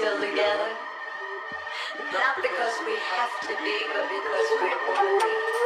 still together. Not because we have to be, but because we want to be.